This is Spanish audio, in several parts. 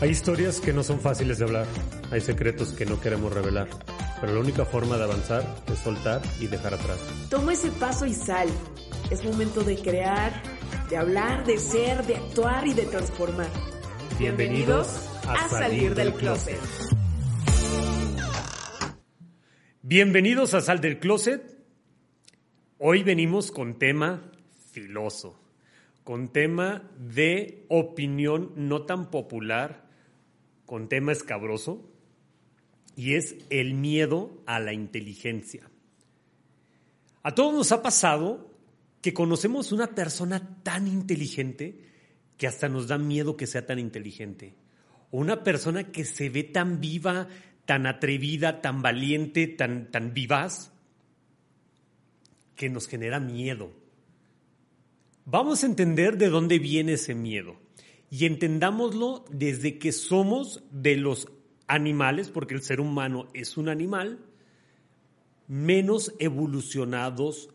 Hay historias que no son fáciles de hablar, hay secretos que no queremos revelar, pero la única forma de avanzar es soltar y dejar atrás. Toma ese paso y sal. Es momento de crear, de hablar, de ser, de actuar y de transformar. Bienvenidos a Salir del Closet. Bienvenidos a Sal del Closet. Hoy venimos con tema filoso, con tema de opinión no tan popular con tema escabroso y es el miedo a la inteligencia. A todos nos ha pasado que conocemos una persona tan inteligente que hasta nos da miedo que sea tan inteligente. O una persona que se ve tan viva, tan atrevida, tan valiente, tan, tan vivaz, que nos genera miedo. Vamos a entender de dónde viene ese miedo y entendámoslo desde que somos de los animales, porque el ser humano es un animal, menos evolucionados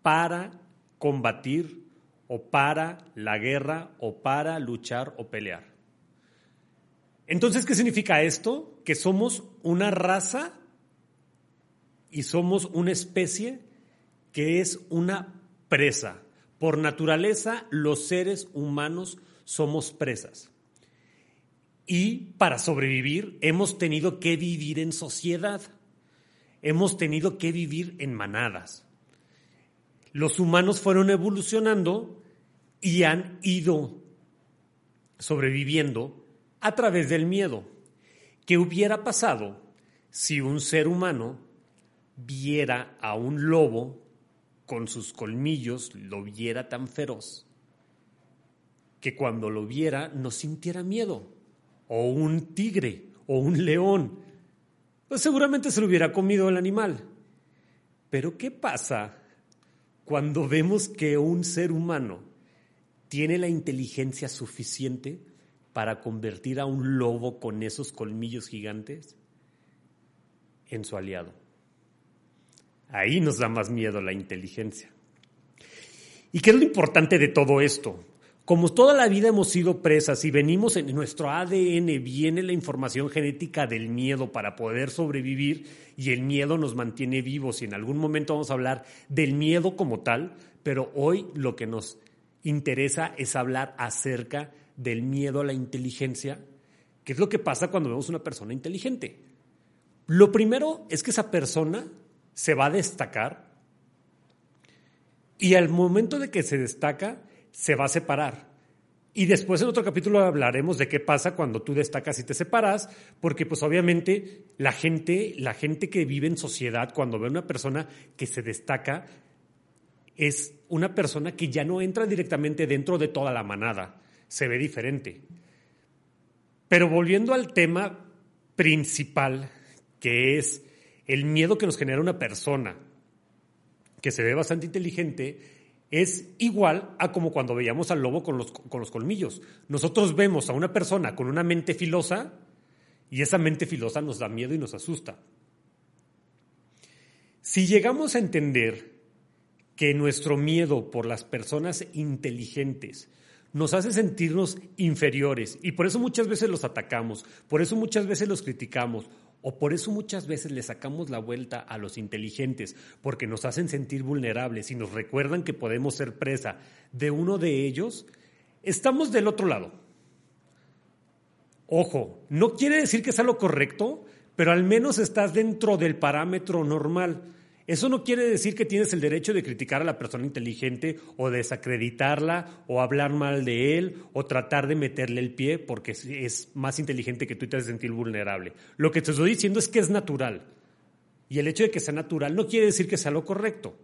para combatir o para la guerra o para luchar o pelear. Entonces, ¿qué significa esto? Que somos una raza y somos una especie que es una presa. Por naturaleza, los seres humanos somos presas. Y para sobrevivir hemos tenido que vivir en sociedad, hemos tenido que vivir en manadas. Los humanos fueron evolucionando y han ido sobreviviendo a través del miedo. ¿Qué hubiera pasado si un ser humano viera a un lobo con sus colmillos, lo viera tan feroz que cuando lo viera no sintiera miedo, o un tigre, o un león, pues seguramente se lo hubiera comido el animal. Pero ¿qué pasa cuando vemos que un ser humano tiene la inteligencia suficiente para convertir a un lobo con esos colmillos gigantes en su aliado? Ahí nos da más miedo la inteligencia. ¿Y qué es lo importante de todo esto? Como toda la vida hemos sido presas y venimos en nuestro ADN, viene la información genética del miedo para poder sobrevivir y el miedo nos mantiene vivos y en algún momento vamos a hablar del miedo como tal, pero hoy lo que nos interesa es hablar acerca del miedo a la inteligencia, que es lo que pasa cuando vemos una persona inteligente. Lo primero es que esa persona se va a destacar y al momento de que se destaca, se va a separar. Y después en otro capítulo hablaremos de qué pasa cuando tú destacas y te separas, porque pues obviamente la gente, la gente que vive en sociedad, cuando ve a una persona que se destaca, es una persona que ya no entra directamente dentro de toda la manada, se ve diferente. Pero volviendo al tema principal, que es el miedo que nos genera una persona que se ve bastante inteligente, es igual a como cuando veíamos al lobo con los, con los colmillos. Nosotros vemos a una persona con una mente filosa y esa mente filosa nos da miedo y nos asusta. Si llegamos a entender que nuestro miedo por las personas inteligentes nos hace sentirnos inferiores y por eso muchas veces los atacamos, por eso muchas veces los criticamos o por eso muchas veces le sacamos la vuelta a los inteligentes, porque nos hacen sentir vulnerables y nos recuerdan que podemos ser presa de uno de ellos, estamos del otro lado. Ojo, no quiere decir que sea lo correcto, pero al menos estás dentro del parámetro normal. Eso no quiere decir que tienes el derecho de criticar a la persona inteligente o desacreditarla o hablar mal de él o tratar de meterle el pie porque es más inteligente que tú y te hace sentir vulnerable. Lo que te estoy diciendo es que es natural. Y el hecho de que sea natural no quiere decir que sea lo correcto.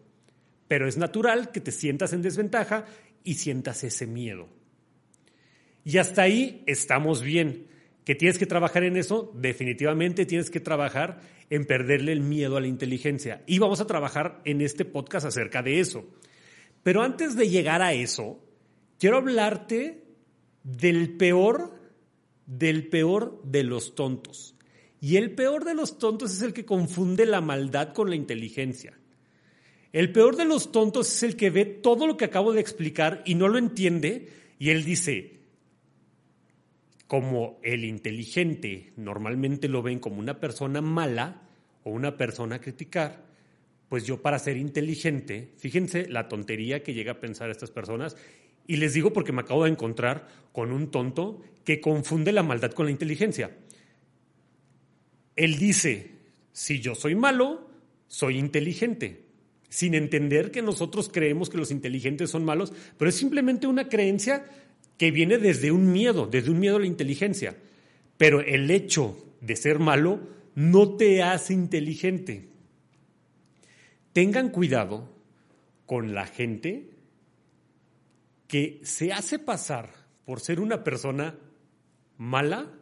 Pero es natural que te sientas en desventaja y sientas ese miedo. Y hasta ahí estamos bien. ¿Que tienes que trabajar en eso? Definitivamente tienes que trabajar en perderle el miedo a la inteligencia. Y vamos a trabajar en este podcast acerca de eso. Pero antes de llegar a eso, quiero hablarte del peor, del peor de los tontos. Y el peor de los tontos es el que confunde la maldad con la inteligencia. El peor de los tontos es el que ve todo lo que acabo de explicar y no lo entiende y él dice, como el inteligente normalmente lo ven como una persona mala o una persona a criticar, pues yo para ser inteligente, fíjense la tontería que llega a pensar estas personas, y les digo porque me acabo de encontrar con un tonto que confunde la maldad con la inteligencia. Él dice, si yo soy malo, soy inteligente, sin entender que nosotros creemos que los inteligentes son malos, pero es simplemente una creencia que viene desde un miedo, desde un miedo a la inteligencia. Pero el hecho de ser malo no te hace inteligente. Tengan cuidado con la gente que se hace pasar por ser una persona mala,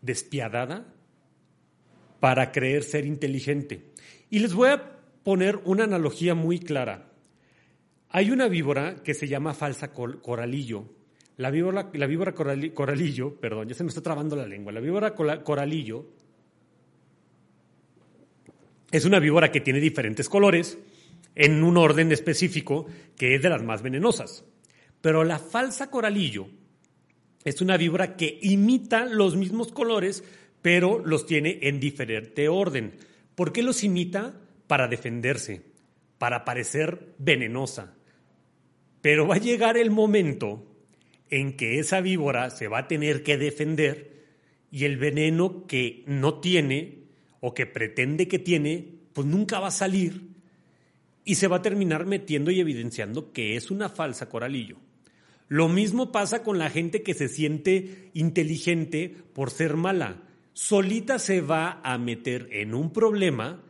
despiadada, para creer ser inteligente. Y les voy a poner una analogía muy clara. Hay una víbora que se llama falsa coralillo la víbora, la víbora coralillo, perdón, ya se me está trabando la lengua, la víbora coralillo es una víbora que tiene diferentes colores en un orden específico que es de las más venenosas. Pero la falsa coralillo es una víbora que imita los mismos colores, pero los tiene en diferente orden. ¿Por qué los imita? Para defenderse, para parecer venenosa. Pero va a llegar el momento en que esa víbora se va a tener que defender y el veneno que no tiene o que pretende que tiene, pues nunca va a salir y se va a terminar metiendo y evidenciando que es una falsa coralillo. Lo mismo pasa con la gente que se siente inteligente por ser mala. Solita se va a meter en un problema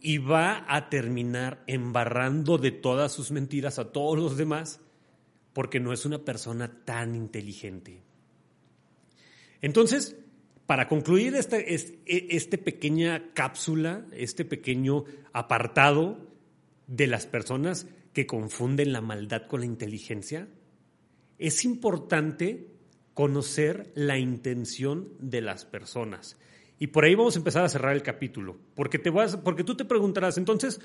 y va a terminar embarrando de todas sus mentiras a todos los demás porque no es una persona tan inteligente. Entonces, para concluir esta, este pequeña cápsula, este pequeño apartado de las personas que confunden la maldad con la inteligencia, es importante conocer la intención de las personas. Y por ahí vamos a empezar a cerrar el capítulo, porque, te vas, porque tú te preguntarás, entonces,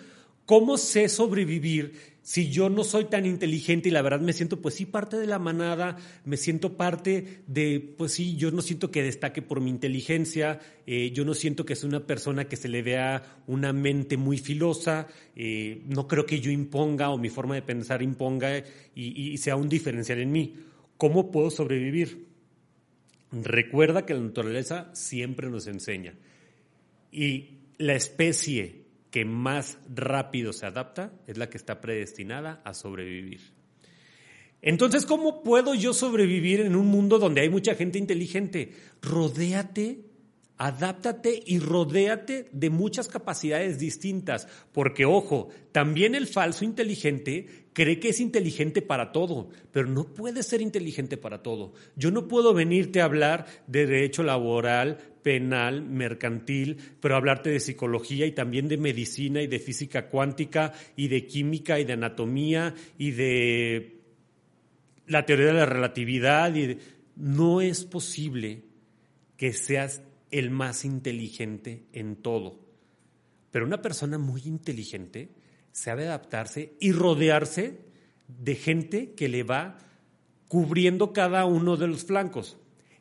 ¿Cómo sé sobrevivir si yo no soy tan inteligente y la verdad me siento, pues sí, parte de la manada, me siento parte de, pues sí, yo no siento que destaque por mi inteligencia, eh, yo no siento que soy una persona que se le vea una mente muy filosa, eh, no creo que yo imponga o mi forma de pensar imponga y, y sea un diferencial en mí. ¿Cómo puedo sobrevivir? Recuerda que la naturaleza siempre nos enseña. Y la especie que más rápido se adapta es la que está predestinada a sobrevivir. Entonces, ¿cómo puedo yo sobrevivir en un mundo donde hay mucha gente inteligente? Rodéate, adáptate y rodéate de muchas capacidades distintas, porque ojo, también el falso inteligente cree que es inteligente para todo, pero no puede ser inteligente para todo. Yo no puedo venirte a hablar de derecho laboral, penal, mercantil, pero hablarte de psicología y también de medicina y de física cuántica y de química y de anatomía y de la teoría de la relatividad. Y No es posible que seas el más inteligente en todo. Pero una persona muy inteligente sabe adaptarse y rodearse de gente que le va cubriendo cada uno de los flancos.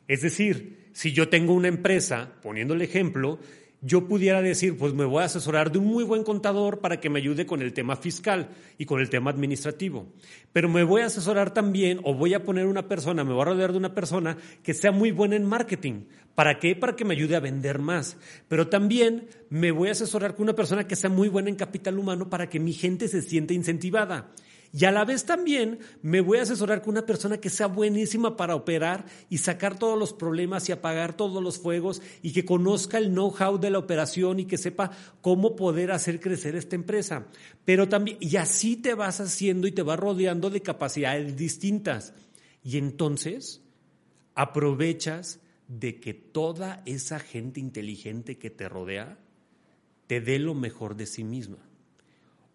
Es decir, si yo tengo una empresa, poniendo el ejemplo, yo pudiera decir, pues me voy a asesorar de un muy buen contador para que me ayude con el tema fiscal y con el tema administrativo. Pero me voy a asesorar también o voy a poner una persona, me voy a rodear de una persona que sea muy buena en marketing. ¿Para qué? Para que me ayude a vender más. Pero también me voy a asesorar con una persona que sea muy buena en capital humano para que mi gente se sienta incentivada. Y a la vez también me voy a asesorar con una persona que sea buenísima para operar y sacar todos los problemas y apagar todos los fuegos y que conozca el know-how de la operación y que sepa cómo poder hacer crecer esta empresa. Pero también, y así te vas haciendo y te vas rodeando de capacidades distintas. Y entonces aprovechas de que toda esa gente inteligente que te rodea te dé lo mejor de sí misma.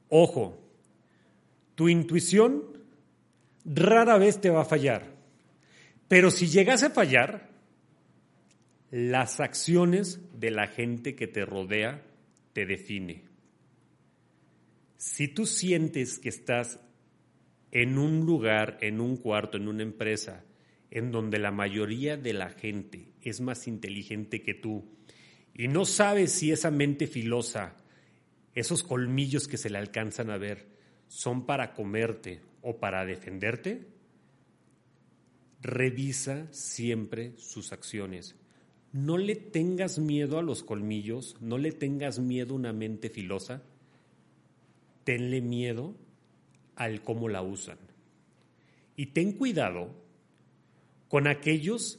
Ojo, tu intuición rara vez te va a fallar, pero si llegas a fallar, las acciones de la gente que te rodea te define. Si tú sientes que estás en un lugar, en un cuarto, en una empresa, en donde la mayoría de la gente es más inteligente que tú y no sabes si esa mente filosa, esos colmillos que se le alcanzan a ver, son para comerte o para defenderte, revisa siempre sus acciones. No le tengas miedo a los colmillos, no le tengas miedo a una mente filosa, tenle miedo al cómo la usan. Y ten cuidado con aquellos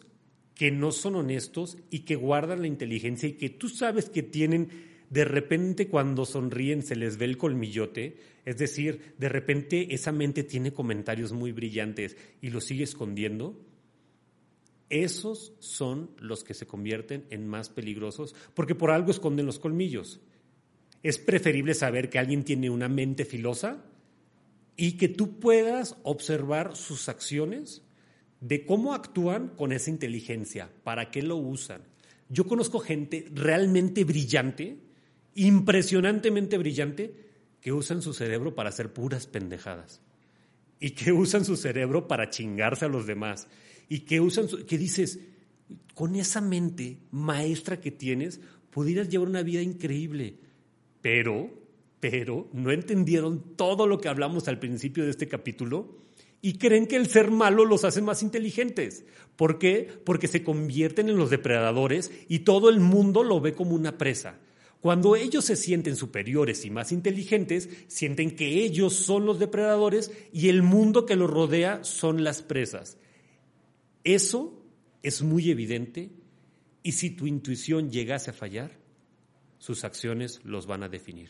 que no son honestos y que guardan la inteligencia y que tú sabes que tienen, de repente cuando sonríen se les ve el colmillote, es decir, de repente esa mente tiene comentarios muy brillantes y los sigue escondiendo. Esos son los que se convierten en más peligrosos porque por algo esconden los colmillos. Es preferible saber que alguien tiene una mente filosa y que tú puedas observar sus acciones de cómo actúan con esa inteligencia, para qué lo usan. Yo conozco gente realmente brillante, impresionantemente brillante, que usan su cerebro para hacer puras pendejadas y que usan su cerebro para chingarse a los demás y que usan que dices, con esa mente maestra que tienes, pudieras llevar una vida increíble, pero pero no entendieron todo lo que hablamos al principio de este capítulo y creen que el ser malo los hace más inteligentes. ¿Por qué? Porque se convierten en los depredadores y todo el mundo lo ve como una presa. Cuando ellos se sienten superiores y más inteligentes, sienten que ellos son los depredadores y el mundo que los rodea son las presas. Eso es muy evidente y si tu intuición llegase a fallar, sus acciones los van a definir.